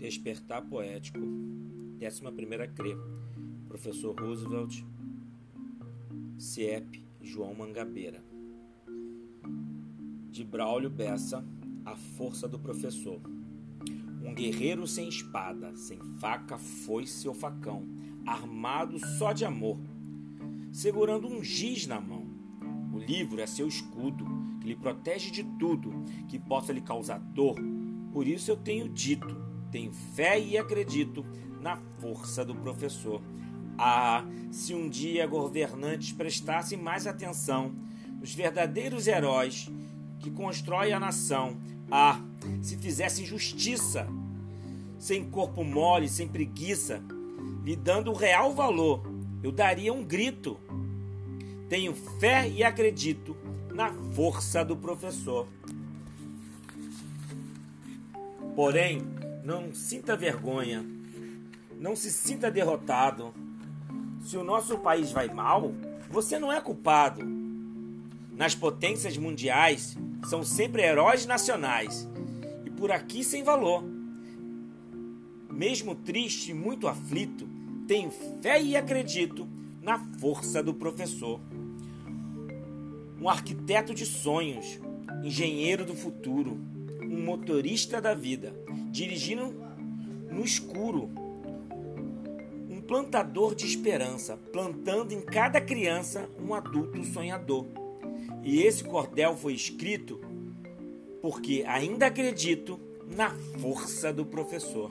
Despertar Poético, 11 CRE, Professor Roosevelt, CIEP, João Mangabeira. De Braulio Bessa, A Força do Professor. Um guerreiro sem espada, sem faca, foice ou facão, armado só de amor, segurando um giz na mão. O livro é seu escudo, que lhe protege de tudo que possa lhe causar dor. Por isso eu tenho dito, tenho fé e acredito na força do professor. Ah, se um dia governantes prestassem mais atenção nos verdadeiros heróis que constroem a nação. Ah, se fizessem justiça, sem corpo mole, sem preguiça, lhe dando o real valor, eu daria um grito. Tenho fé e acredito na força do professor. Porém, não sinta vergonha, não se sinta derrotado. Se o nosso país vai mal, você não é culpado. Nas potências mundiais, são sempre heróis nacionais e por aqui sem valor. Mesmo triste e muito aflito, tenho fé e acredito na força do professor. Um arquiteto de sonhos, engenheiro do futuro, um motorista da vida, dirigindo no escuro. Um plantador de esperança, plantando em cada criança um adulto sonhador. E esse cordel foi escrito porque ainda acredito na força do professor.